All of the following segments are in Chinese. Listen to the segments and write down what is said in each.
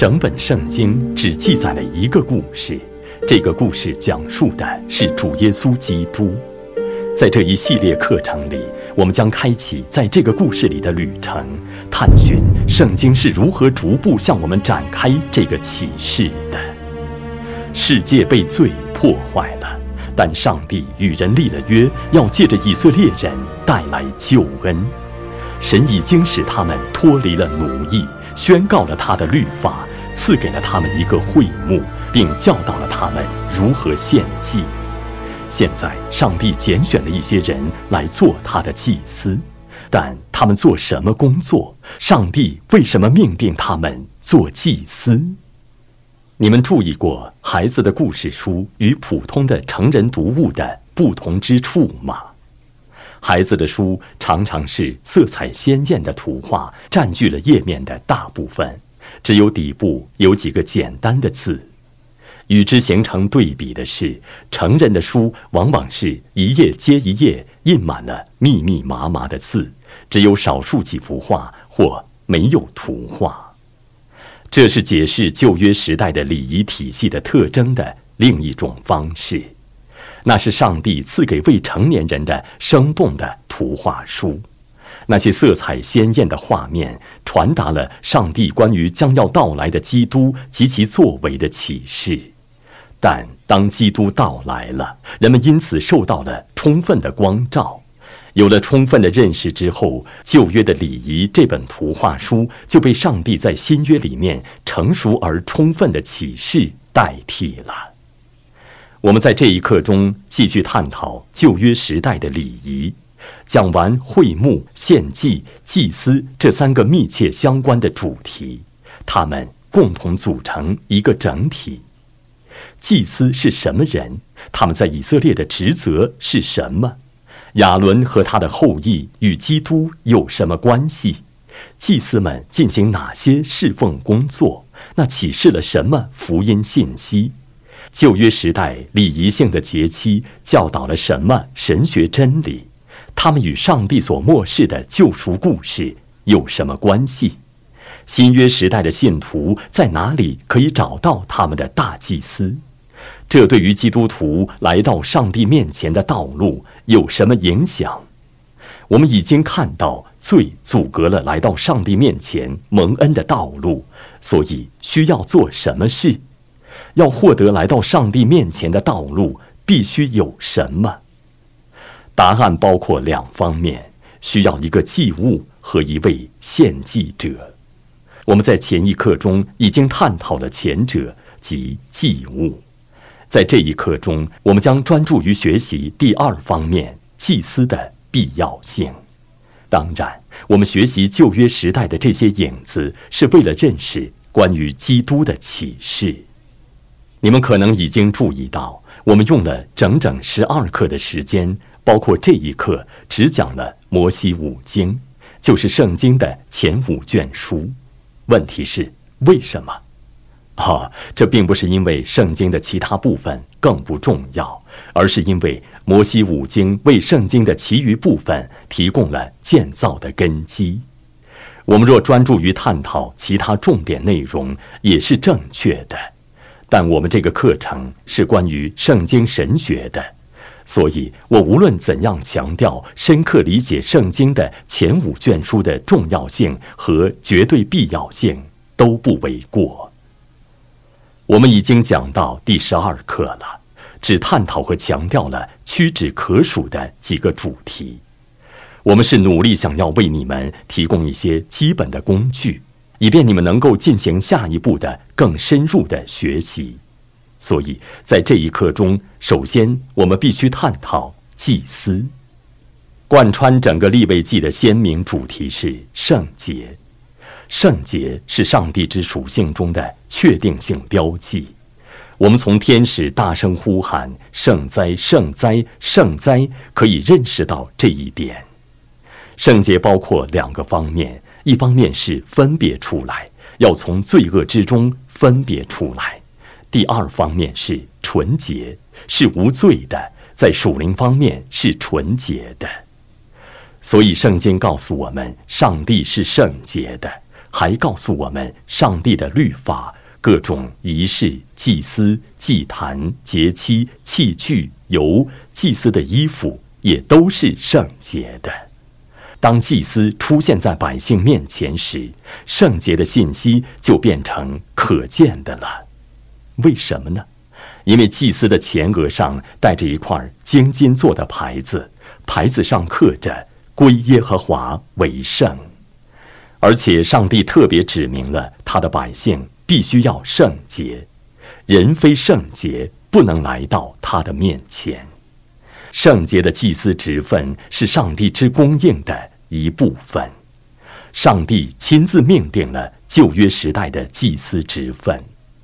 整本圣经只记载了一个故事，这个故事讲述的是主耶稣基督。在这一系列课程里，我们将开启在这个故事里的旅程，探寻圣经是如何逐步向我们展开这个启示的。世界被罪破坏了，但上帝与人立了约，要借着以色列人带来救恩。神已经使他们脱离了奴役，宣告了他的律法，赐给了他们一个会幕，并教导了他们如何献祭。现在，上帝拣选了一些人来做他的祭司，但他们做什么工作？上帝为什么命定他们做祭司？你们注意过孩子的故事书与普通的成人读物的不同之处吗？孩子的书常常是色彩鲜艳的图画占据了页面的大部分，只有底部有几个简单的字。与之形成对比的是，成人的书往往是一页接一页印满了密密麻麻的字，只有少数几幅画或没有图画。这是解释旧约时代的礼仪体系的特征的另一种方式，那是上帝赐给未成年人的生动的图画书。那些色彩鲜艳的画面，传达了上帝关于将要到来的基督及其作为的启示。但当基督到来了，人们因此受到了充分的光照，有了充分的认识之后，旧约的礼仪这本图画书就被上帝在新约里面成熟而充分的启示代替了。我们在这一课中继续探讨旧约时代的礼仪，讲完会幕、献祭、祭司这三个密切相关的主题，它们共同组成一个整体。祭司是什么人？他们在以色列的职责是什么？亚伦和他的后裔与基督有什么关系？祭司们进行哪些侍奉工作？那启示了什么福音信息？旧约时代礼仪性的节期教导了什么神学真理？他们与上帝所漠视的救赎故事有什么关系？新约时代的信徒在哪里可以找到他们的大祭司？这对于基督徒来到上帝面前的道路有什么影响？我们已经看到罪阻隔了来到上帝面前蒙恩的道路，所以需要做什么事？要获得来到上帝面前的道路，必须有什么？答案包括两方面：需要一个祭物和一位献祭者。我们在前一课中已经探讨了前者即祭物。在这一课中，我们将专注于学习第二方面祭司的必要性。当然，我们学习旧约时代的这些影子，是为了认识关于基督的启示。你们可能已经注意到，我们用了整整十二课的时间，包括这一课，只讲了摩西五经，就是圣经的前五卷书。问题是为什么？啊，这并不是因为圣经的其他部分更不重要，而是因为摩西五经为圣经的其余部分提供了建造的根基。我们若专注于探讨其他重点内容，也是正确的。但我们这个课程是关于圣经神学的，所以我无论怎样强调深刻理解圣经的前五卷书的重要性和绝对必要性，都不为过。我们已经讲到第十二课了，只探讨和强调了屈指可数的几个主题。我们是努力想要为你们提供一些基本的工具，以便你们能够进行下一步的更深入的学习。所以在这一课中，首先我们必须探讨祭司。贯穿整个立位记的鲜明主题是圣洁。圣洁是上帝之属性中的确定性标记。我们从天使大声呼喊“圣哉，圣哉，圣哉”，可以认识到这一点。圣洁包括两个方面：一方面是分别出来，要从罪恶之中分别出来；第二方面是纯洁，是无罪的，在属灵方面是纯洁的。所以，圣经告诉我们，上帝是圣洁的。还告诉我们上帝的律法、各种仪式、祭司、祭坛、节期、器具、油、祭司的衣服，也都是圣洁的。当祭司出现在百姓面前时，圣洁的信息就变成可见的了。为什么呢？因为祭司的前额上带着一块精金做的牌子，牌子上刻着“归耶和华为圣”，而且上帝特别指明了他的百姓必须要圣洁，人非圣洁不能来到他的面前。圣洁的祭司职分是上帝之供应的一部分，上帝亲自命定了旧约时代的祭司职分，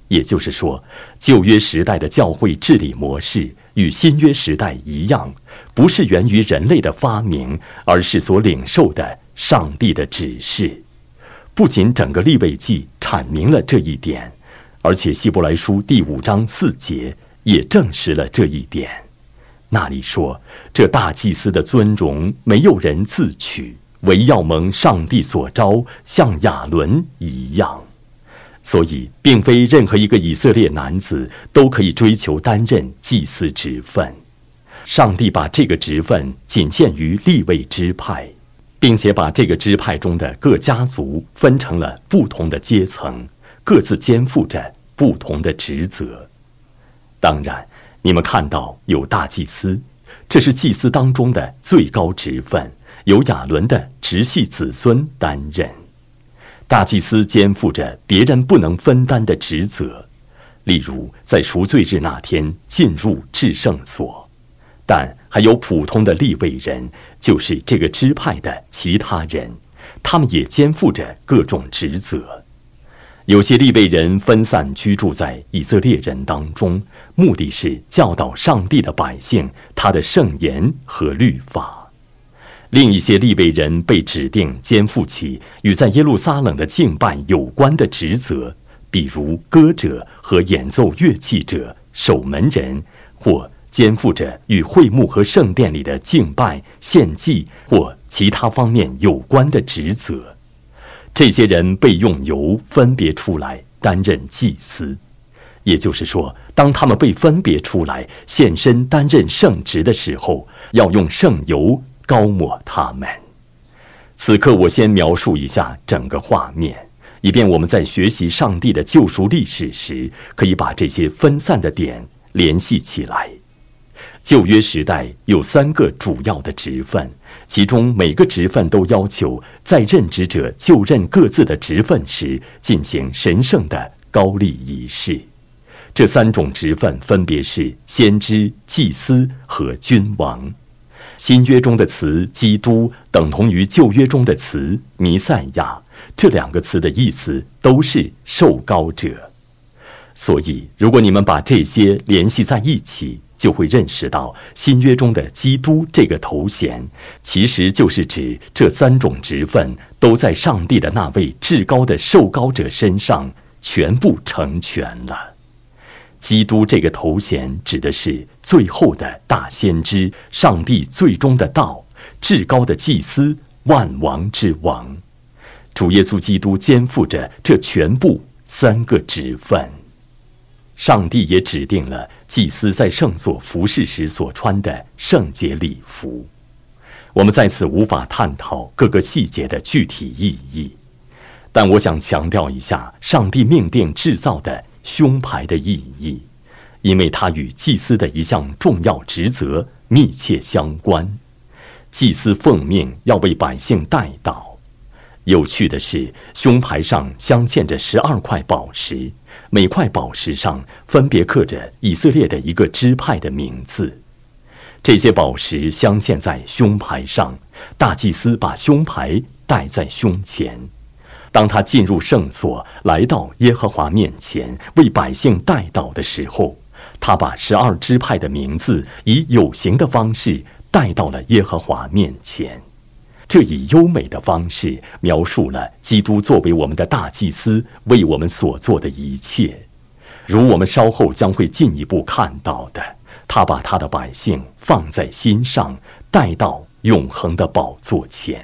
也就是说，旧约时代的教会治理模式与新约时代一样，不是源于人类的发明，而是所领受的上帝的指示。不仅整个立位记阐明了这一点，而且希伯来书第五章四节也证实了这一点。那里说，这大祭司的尊荣没有人自取，唯要蒙上帝所招，像亚伦一样。所以，并非任何一个以色列男子都可以追求担任祭司职分。上帝把这个职分仅限于立位支派，并且把这个支派中的各家族分成了不同的阶层，各自肩负着不同的职责。当然。你们看到有大祭司，这是祭司当中的最高职分，由亚伦的直系子孙担任。大祭司肩负着别人不能分担的职责，例如在赎罪日那天进入至圣所。但还有普通的立位人，就是这个支派的其他人，他们也肩负着各种职责。有些立位人分散居住在以色列人当中，目的是教导上帝的百姓他的圣言和律法。另一些利未人被指定肩负起与在耶路撒冷的敬拜有关的职责，比如歌者和演奏乐器者、守门人，或肩负着与会幕和圣殿里的敬拜、献祭或其他方面有关的职责。这些人被用油分别出来担任祭司，也就是说，当他们被分别出来现身担任圣职的时候，要用圣油高抹他们。此刻，我先描述一下整个画面，以便我们在学习上帝的救赎历史时，可以把这些分散的点联系起来。旧约时代有三个主要的职分，其中每个职分都要求在任职者就任各自的职分时进行神圣的高丽仪式。这三种职分分别是先知、祭司和君王。新约中的词“基督”等同于旧约中的词“弥赛亚”，这两个词的意思都是受高者。所以，如果你们把这些联系在一起，就会认识到新约中的基督这个头衔，其实就是指这三种职分都在上帝的那位至高的受膏者身上全部成全了。基督这个头衔指的是最后的大先知，上帝最终的道，至高的祭司，万王之王。主耶稣基督肩负着这全部三个职分。上帝也指定了祭司在圣所服侍时所穿的圣洁礼服。我们在此无法探讨各个细节的具体意义，但我想强调一下上帝命定制造的胸牌的意义，因为它与祭司的一项重要职责密切相关。祭司奉命要为百姓带祷。有趣的是，胸牌上镶嵌着十二块宝石。每块宝石上分别刻着以色列的一个支派的名字，这些宝石镶嵌在胸牌上。大祭司把胸牌戴在胸前，当他进入圣所，来到耶和华面前为百姓代祷的时候，他把十二支派的名字以有形的方式带到了耶和华面前。这以优美的方式描述了基督作为我们的大祭司为我们所做的一切，如我们稍后将会进一步看到的，他把他的百姓放在心上，带到永恒的宝座前。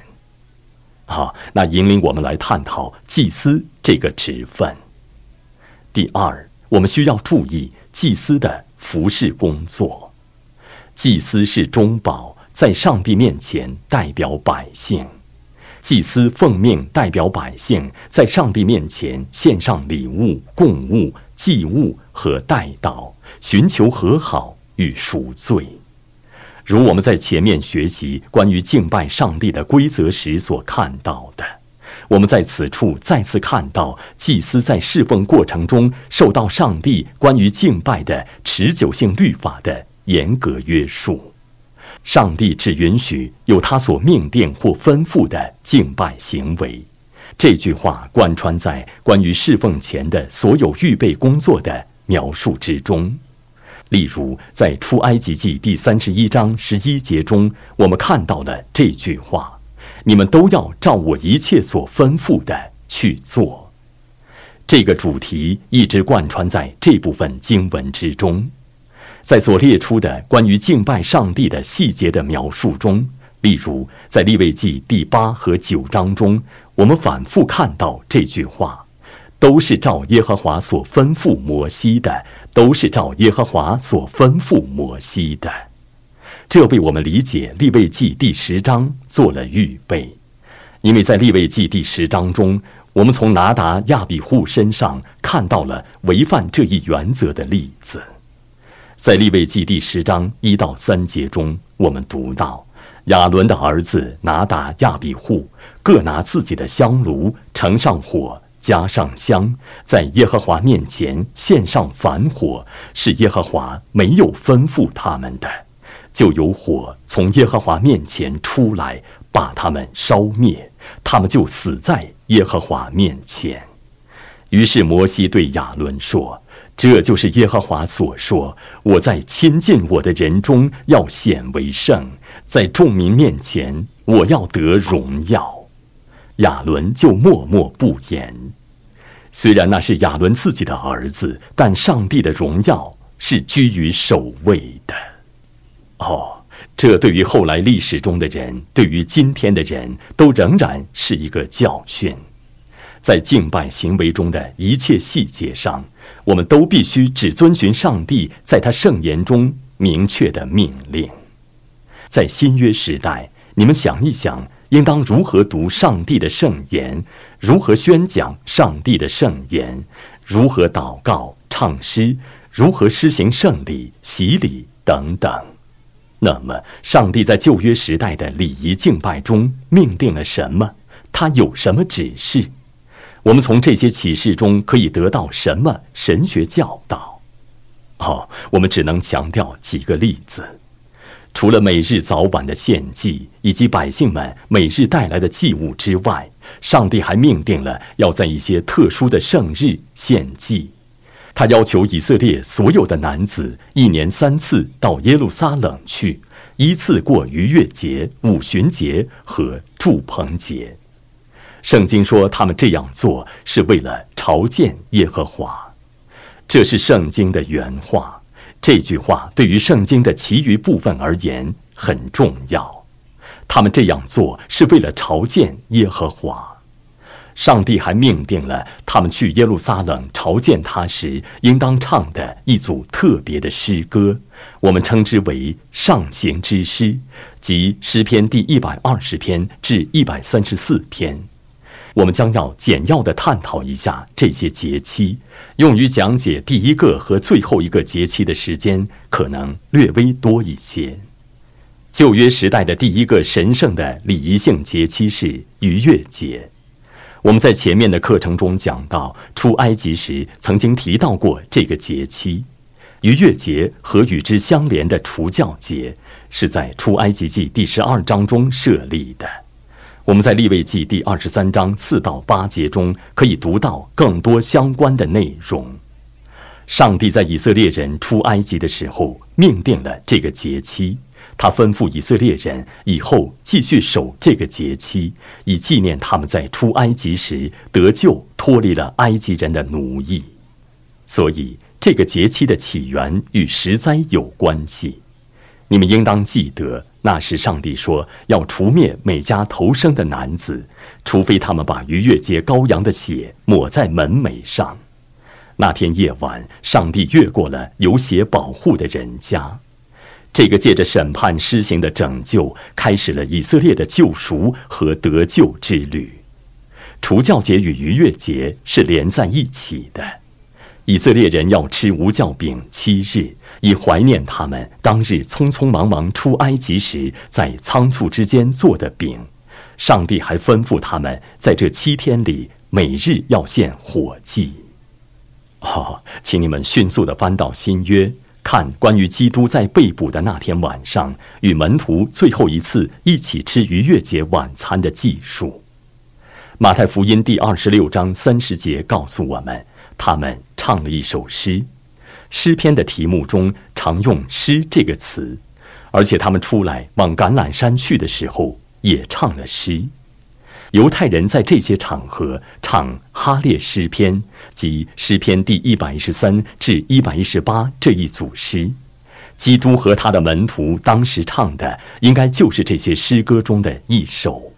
好，那引领我们来探讨祭司这个职分。第二，我们需要注意祭司的服侍工作。祭司是中保，在上帝面前代表百姓。祭司奉命代表百姓，在上帝面前献上礼物、供物、祭物和代祷，寻求和好与赎罪。如我们在前面学习关于敬拜上帝的规则时所看到的。我们在此处再次看到，祭司在侍奉过程中受到上帝关于敬拜的持久性律法的严格约束。上帝只允许有他所命定或吩咐的敬拜行为。这句话贯穿在关于侍奉前的所有预备工作的描述之中。例如，在出埃及记第三十一章十一节中，我们看到了这句话。你们都要照我一切所吩咐的去做。这个主题一直贯穿在这部分经文之中。在所列出的关于敬拜上帝的细节的描述中，例如在利未记第八和九章中，我们反复看到这句话：都是照耶和华所吩咐摩西的，都是照耶和华所吩咐摩西的。这为我们理解立位记第十章做了预备，因为在立位记第十章中，我们从拿达亚比户身上看到了违反这一原则的例子。在立位记第十章一到三节中，我们读到亚伦的儿子拿达亚比户各拿自己的香炉，盛上火，加上香，在耶和华面前献上凡火，是耶和华没有吩咐他们的。就有火从耶和华面前出来，把他们烧灭，他们就死在耶和华面前。于是摩西对亚伦说：“这就是耶和华所说，我在亲近我的人中要显为圣，在众民面前我要得荣耀。”亚伦就默默不言。虽然那是亚伦自己的儿子，但上帝的荣耀是居于首位的。哦，这对于后来历史中的人，对于今天的人都仍然是一个教训。在敬拜行为中的一切细节上，我们都必须只遵循上帝在他圣言中明确的命令。在新约时代，你们想一想，应当如何读上帝的圣言，如何宣讲上帝的圣言，如何祷告、唱诗，如何施行圣礼、洗礼等等。那么，上帝在旧约时代的礼仪敬拜中命定了什么？他有什么指示？我们从这些启示中可以得到什么神学教导？哦，我们只能强调几个例子。除了每日早晚的献祭以及百姓们每日带来的祭物之外，上帝还命定了要在一些特殊的圣日献祭。他要求以色列所有的男子一年三次到耶路撒冷去，依次过逾越节、五旬节和祝棚节。圣经说他们这样做是为了朝见耶和华，这是圣经的原话。这句话对于圣经的其余部分而言很重要。他们这样做是为了朝见耶和华。上帝还命定了他们去耶路撒冷朝见他时，应当唱的一组特别的诗歌，我们称之为上行之诗，即诗篇第一百二十篇至一百三十四篇。我们将要简要的探讨一下这些节期，用于讲解第一个和最后一个节期的时间可能略微多一些。旧约时代的第一个神圣的礼仪性节期是逾越节。我们在前面的课程中讲到，出埃及时曾经提到过这个节期，逾越节和与之相连的除教节是在出埃及记第十二章中设立的。我们在立位记第二十三章四到八节中可以读到更多相关的内容。上帝在以色列人出埃及的时候命定了这个节期。他吩咐以色列人以后继续守这个节期，以纪念他们在出埃及时得救，脱离了埃及人的奴役。所以，这个节期的起源与十灾有关系。你们应当记得，那时上帝说要除灭每家头生的男子，除非他们把逾越节羔羊的血抹在门楣上。那天夜晚，上帝越过了有血保护的人家。这个借着审判施行的拯救，开始了以色列的救赎和得救之旅。除教节与逾越节是连在一起的。以色列人要吃无酵饼七日，以怀念他们当日匆匆忙忙出埃及时在仓促之间做的饼。上帝还吩咐他们在这七天里每日要献火祭。哦，请你们迅速地翻到新约。看关于基督在被捕的那天晚上与门徒最后一次一起吃逾越节晚餐的记述，《马太福音》第二十六章三十节告诉我们，他们唱了一首诗。诗篇的题目中常用“诗”这个词，而且他们出来往橄榄山去的时候也唱了诗。犹太人在这些场合唱哈列诗篇，即诗篇第一百一十三至一百一十八这一组诗。基督和他的门徒当时唱的，应该就是这些诗歌中的一首。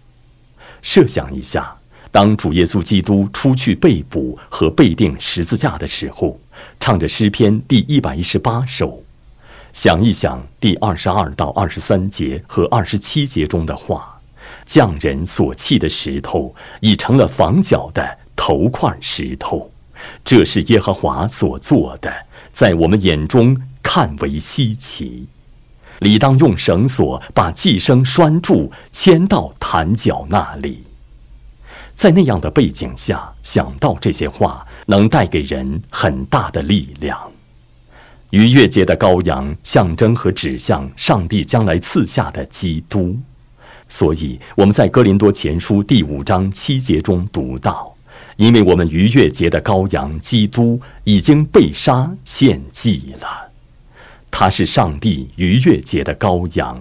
设想一下，当主耶稣基督出去被捕和被钉十字架的时候，唱着诗篇第一百一十八首。想一想第二十二到二十三节和二十七节中的话。匠人所砌的石头已成了房角的头块石头，这是耶和华所做的，在我们眼中看为稀奇。理当用绳索把寄生拴住，牵到坛角那里。在那样的背景下，想到这些话，能带给人很大的力量。逾越节的羔羊，象征和指向上帝将来赐下的基督。所以我们在哥林多前书第五章七节中读到：“因为我们逾越节的羔羊基督已经被杀献祭了，他是上帝逾越节的羔羊，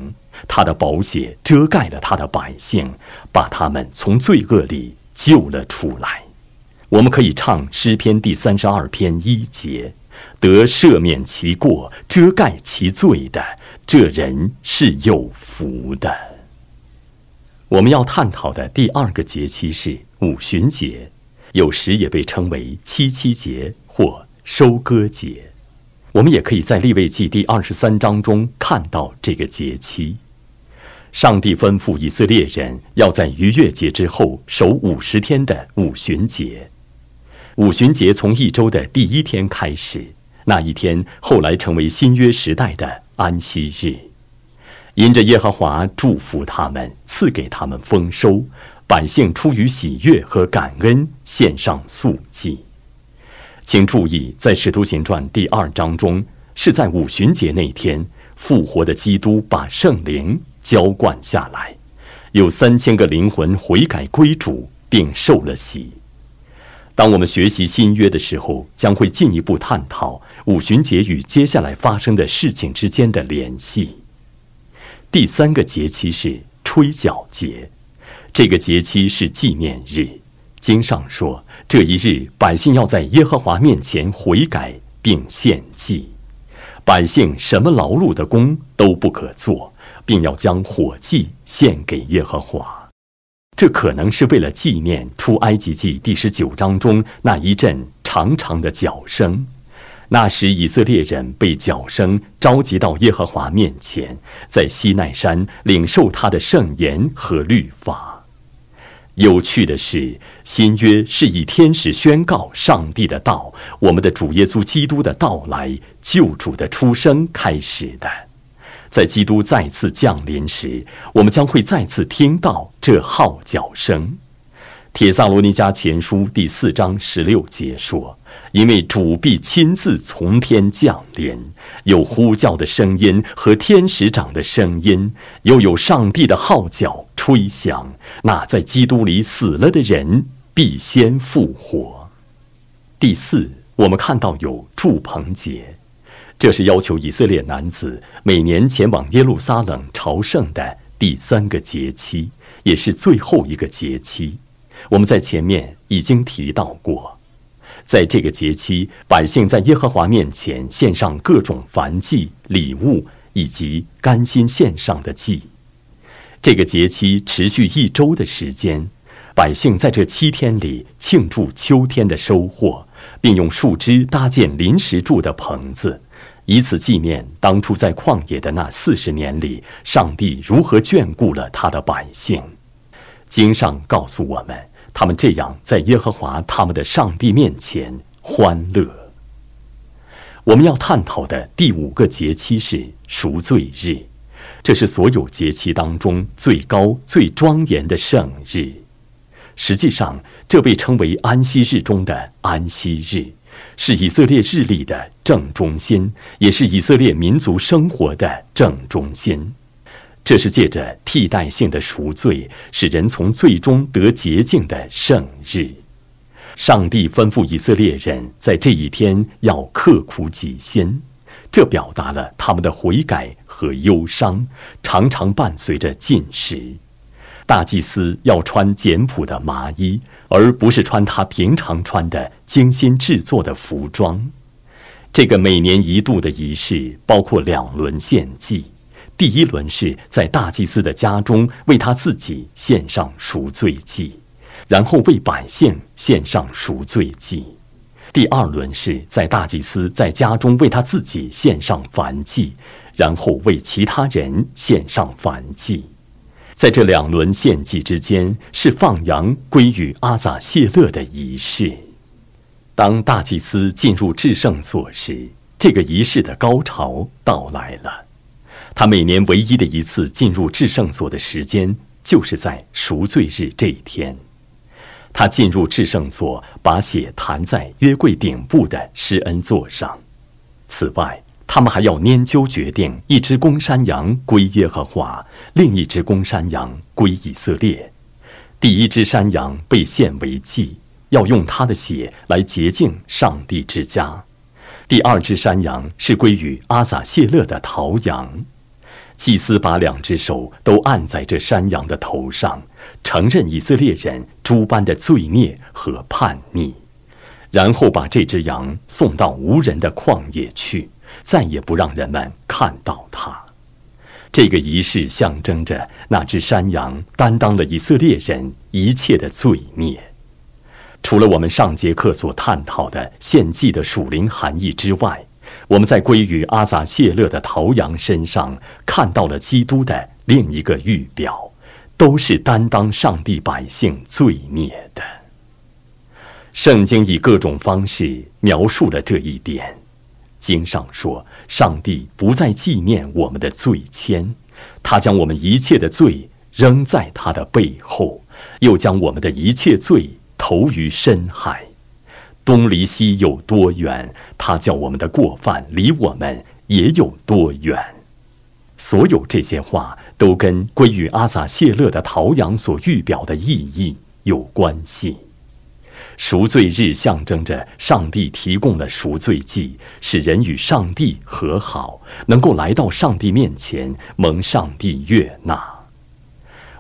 他的宝血遮盖了他的百姓，把他们从罪恶里救了出来。”我们可以唱诗篇第三十二篇一节：“得赦免其过、遮盖其罪的，这人是有福的。”我们要探讨的第二个节期是五旬节，有时也被称为七七节或收割节。我们也可以在立位记第二十三章中看到这个节期。上帝吩咐以色列人要在逾越节之后守五十天的五旬节。五旬节从一周的第一天开始，那一天后来成为新约时代的安息日。因着耶和华祝福他们，赐给他们丰收，百姓出于喜悦和感恩，献上素祭。请注意，在《使徒行传》第二章中，是在五旬节那天，复活的基督把圣灵浇灌下来，有三千个灵魂悔改归主，并受了洗。当我们学习新约的时候，将会进一步探讨五旬节与接下来发生的事情之间的联系。第三个节期是吹角节，这个节期是纪念日。经上说，这一日百姓要在耶和华面前悔改并献祭，百姓什么劳碌的工都不可做，并要将火祭献给耶和华。这可能是为了纪念出埃及记第十九章中那一阵长长的角声。那时，以色列人被角声召集到耶和华面前，在西奈山领受他的圣言和律法。有趣的是，新约是以天使宣告上帝的道，我们的主耶稣基督的到来、救主的出生开始的。在基督再次降临时，我们将会再次听到这号角声。铁萨罗尼迦前书第四章十六节说。因为主必亲自从天降临，有呼叫的声音和天使长的声音，又有上帝的号角吹响。那在基督里死了的人必先复活。第四，我们看到有祝棚节，这是要求以色列男子每年前往耶路撒冷朝圣的第三个节期，也是最后一个节期。我们在前面已经提到过。在这个节期，百姓在耶和华面前献上各种燔祭、礼物以及甘心献上的祭。这个节期持续一周的时间，百姓在这七天里庆祝秋天的收获，并用树枝搭建临时住的棚子，以此纪念当初在旷野的那四十年里，上帝如何眷顾了他的百姓。经上告诉我们，他们这样在耶和华他们的上帝面前欢乐。我们要探讨的第五个节期是赎罪日。这是所有节期当中最高、最庄严的圣日。实际上，这被称为安息日中的安息日，是以色列日历的正中心，也是以色列民族生活的正中心。这是借着替代性的赎罪，使人从罪中得洁净的圣日。上帝吩咐以色列人在这一天要刻苦己心。这表达了他们的悔改和忧伤，常常伴随着进食。大祭司要穿简朴的麻衣，而不是穿他平常穿的精心制作的服装。这个每年一度的仪式包括两轮献祭，第一轮是在大祭司的家中为他自己献上赎罪祭，然后为百姓献上赎罪祭。第二轮是在大祭司在家中为他自己献上燔祭，然后为其他人献上燔祭。在这两轮献祭之间，是放羊归于阿撒谢勒的仪式。当大祭司进入至圣所时，这个仪式的高潮到来了。他每年唯一的一次进入至圣所的时间，就是在赎罪日这一天。他进入至圣所，把血弹在约柜顶部的施恩座上。此外，他们还要研究决定一只公山羊归耶和华，另一只公山羊归以色列。第一只山羊被献为祭，要用它的血来洁净上帝之家。第二只山羊是归于阿撒谢勒的桃羊。祭司把两只手都按在这山羊的头上，承认以色列人诸般的罪孽和叛逆，然后把这只羊送到无人的旷野去，再也不让人们看到它。这个仪式象征着那只山羊担当了以色列人一切的罪孽。除了我们上节课所探讨的献祭的属灵含义之外，我们在归于阿撒谢勒的陶羊身上看到了基督的另一个预表，都是担当上帝百姓罪孽的。圣经以各种方式描述了这一点。经上说，上帝不再纪念我们的罪愆，他将我们一切的罪扔在他的背后，又将我们的一切罪投于深海。东离西有多远，他叫我们的过犯离我们也有多远。所有这些话都跟归于阿撒谢勒的陶羊所预表的意义有关系。赎罪日象征着上帝提供了赎罪祭，使人与上帝和好，能够来到上帝面前蒙上帝悦纳。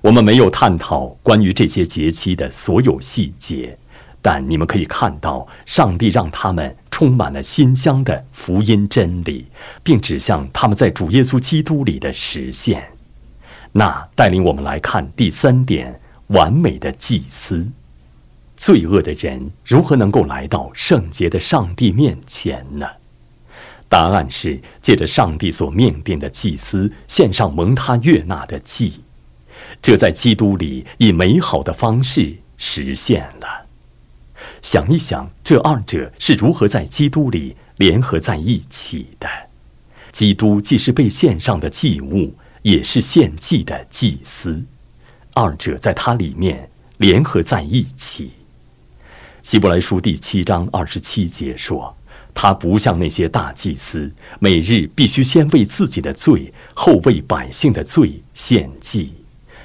我们没有探讨关于这些节期的所有细节。但你们可以看到，上帝让他们充满了馨香的福音真理，并指向他们在主耶稣基督里的实现。那带领我们来看第三点：完美的祭司。罪恶的人如何能够来到圣洁的上帝面前呢？答案是借着上帝所命定的祭司献上蒙他悦纳的祭，这在基督里以美好的方式实现了。想一想，这二者是如何在基督里联合在一起的？基督既是被献上的祭物，也是献祭的祭司，二者在它里面联合在一起。希伯来书第七章二十七节说：“他不像那些大祭司，每日必须先为自己的罪，后为百姓的罪献祭，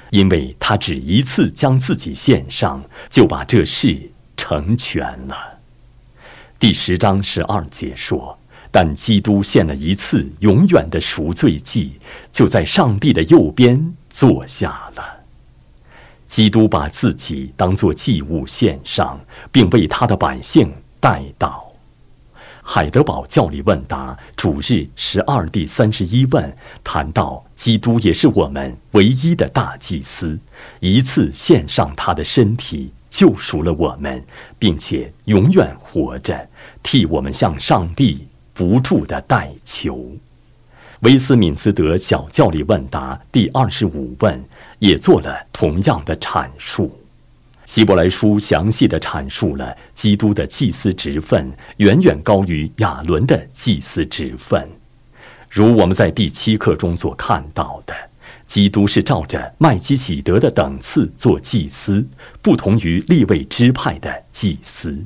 因为他只一次将自己献上，就把这事。”成全了。第十章十二节说：“但基督献了一次永远的赎罪祭，就在上帝的右边坐下了。基督把自己当作祭物献上，并为他的百姓代祷。海德堡教理问答主日十二第三十一问谈到，基督也是我们唯一的大祭司，一次献上他的身体，救赎了我们，并且永远活着，替我们向上帝不住的代求。威斯敏斯德小教理问答第二十五问也做了同样的阐述。希伯来书详细的阐述了基督的祭司职分远远高于亚伦的祭司职分，如我们在第七课中所看到的，基督是照着麦基喜德的等次做祭司，不同于立位支派的祭司。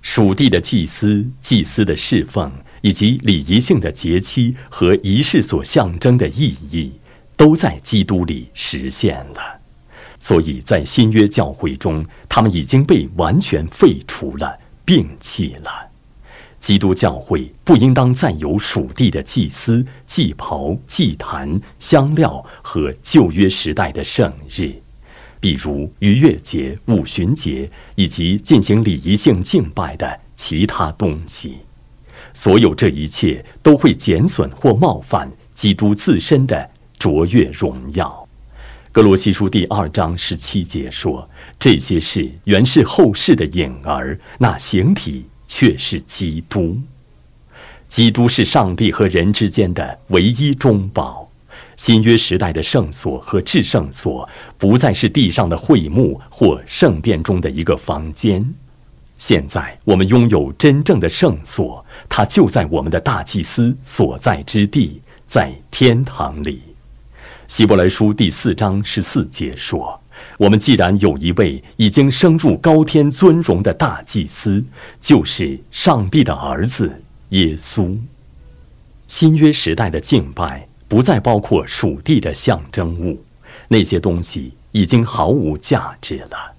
属地的祭司、祭司的侍奉以及礼仪性的节期和仪式所象征的意义，都在基督里实现了。所以在新约教会中，他们已经被完全废除了、摒弃了。基督教会不应当再有属地的祭司、祭袍、祭坛、香料和旧约时代的圣日，比如逾越节、五旬节以及进行礼仪性敬拜的其他东西。所有这一切都会减损或冒犯基督自身的卓越荣耀。格罗西书第二章十七节说：“这些事原是后世的影儿，那形体却是基督。基督是上帝和人之间的唯一中保。新约时代的圣所和至圣所不再是地上的会幕或圣殿中的一个房间。现在我们拥有真正的圣所，它就在我们的大祭司所在之地，在天堂里。”希伯来书第四章十四节说：“我们既然有一位已经升入高天尊荣的大祭司，就是上帝的儿子耶稣。新约时代的敬拜不再包括属地的象征物，那些东西已经毫无价值了。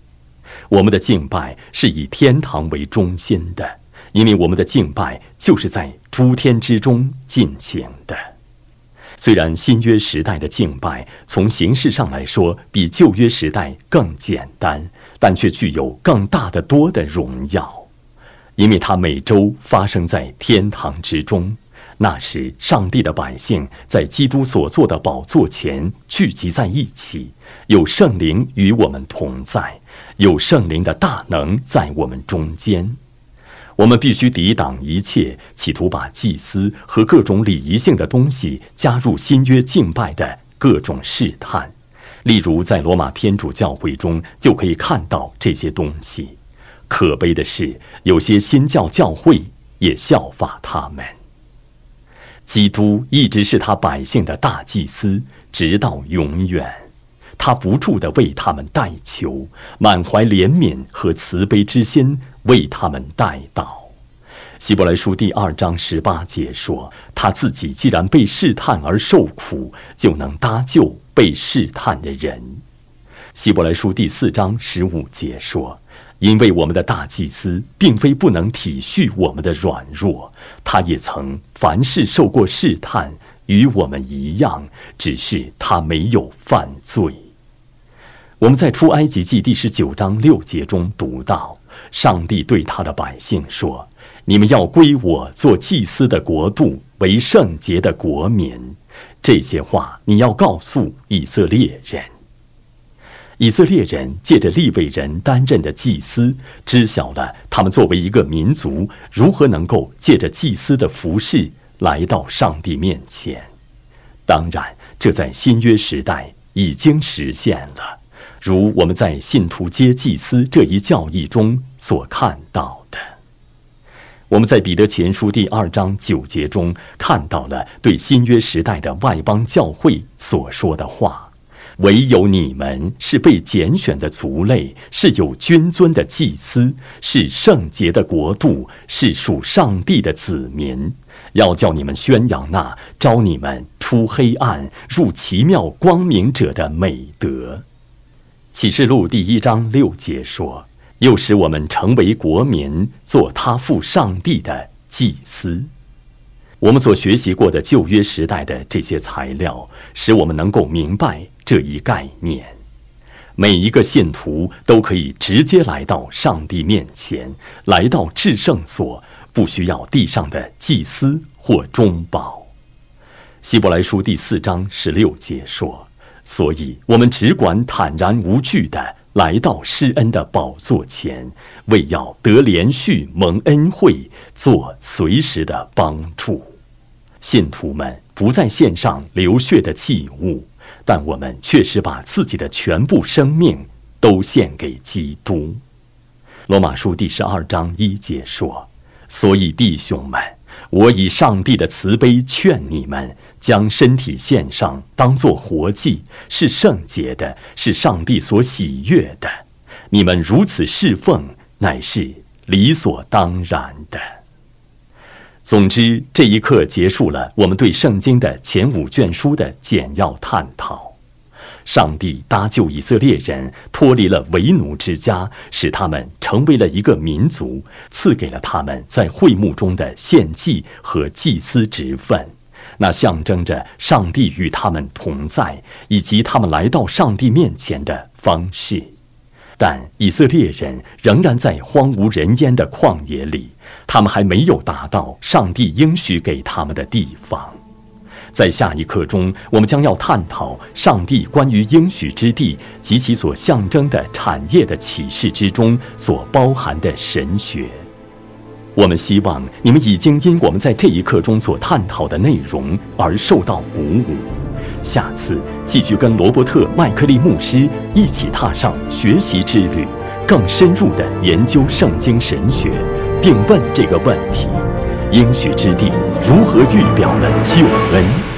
我们的敬拜是以天堂为中心的，因为我们的敬拜就是在诸天之中进行的。”虽然新约时代的敬拜从形式上来说比旧约时代更简单，但却具有更大的多的荣耀，因为它每周发生在天堂之中。那时，上帝的百姓在基督所做的宝座前聚集在一起，有圣灵与我们同在，有圣灵的大能在我们中间。我们必须抵挡一切企图把祭司和各种礼仪性的东西加入新约敬拜的各种试探，例如在罗马天主教会中就可以看到这些东西。可悲的是，有些新教教会也效法他们。基督一直是他百姓的大祭司，直到永远，他不住地为他们代求，满怀怜悯和慈悲之心。为他们代祷，《希伯来书》第二章十八节说：“他自己既然被试探而受苦，就能搭救被试探的人。”《希伯来书》第四章十五节说：“因为我们的大祭司并非不能体恤我们的软弱，他也曾凡事受过试探，与我们一样，只是他没有犯罪。”我们在出埃及记第十九章六节中读到。上帝对他的百姓说：“你们要归我做祭司的国度，为圣洁的国民。”这些话你要告诉以色列人。以色列人借着利未人担任的祭司，知晓了他们作为一个民族，如何能够借着祭司的服饰来到上帝面前。当然，这在新约时代已经实现了。如我们在信徒皆祭司这一教义中所看到的，我们在彼得前书第二章九节中看到了对新约时代的外邦教会所说的话：“唯有你们是被拣选的族类，是有君尊的祭司，是圣洁的国度，是属上帝的子民。要叫你们宣扬那招你们出黑暗入奇妙光明者的美德。”启示录第一章六节说：“又使我们成为国民，做他父上帝的祭司。”我们所学习过的旧约时代的这些材料，使我们能够明白这一概念。每一个信徒都可以直接来到上帝面前，来到至圣所，不需要地上的祭司或中保。希伯来书第四章十六节说：“所以我们只管坦然无惧的来到施恩的宝座前，为要得连续蒙恩惠，做随时的帮助。”信徒们不再献上流血的祭物，但我们确实把自己的全部生命都献给基督。罗马书第十二章一节说：“所以弟兄们，我以上帝的慈悲劝你们，将身体献上，当作活祭，是圣洁的，是上帝所喜悦的。你们如此侍奉，乃是理所当然的。”总之，这一刻结束了我们对圣经的前五卷书的简要探讨。上帝搭救以色列人脱离了为奴之家，使他们成为了一个民族，赐给了他们在会幕中的献祭和祭司职分，那象征着上帝与他们同在，以及他们来到上帝面前的方式。但以色列人仍然在荒无人烟的旷野里，他们还没有达到上帝应许给他们的地方。在下一课中，我们将要探讨上帝关于应许之地及其所象征的产业的启示之中所包含的神学。我们希望你们已经因我们在这一课中所探讨的内容而受到鼓舞。下次继续跟罗伯特·麦克利牧师一起踏上学习之旅，更深入地研究圣经神学，并问这个问题：应许之地如何预表了救恩？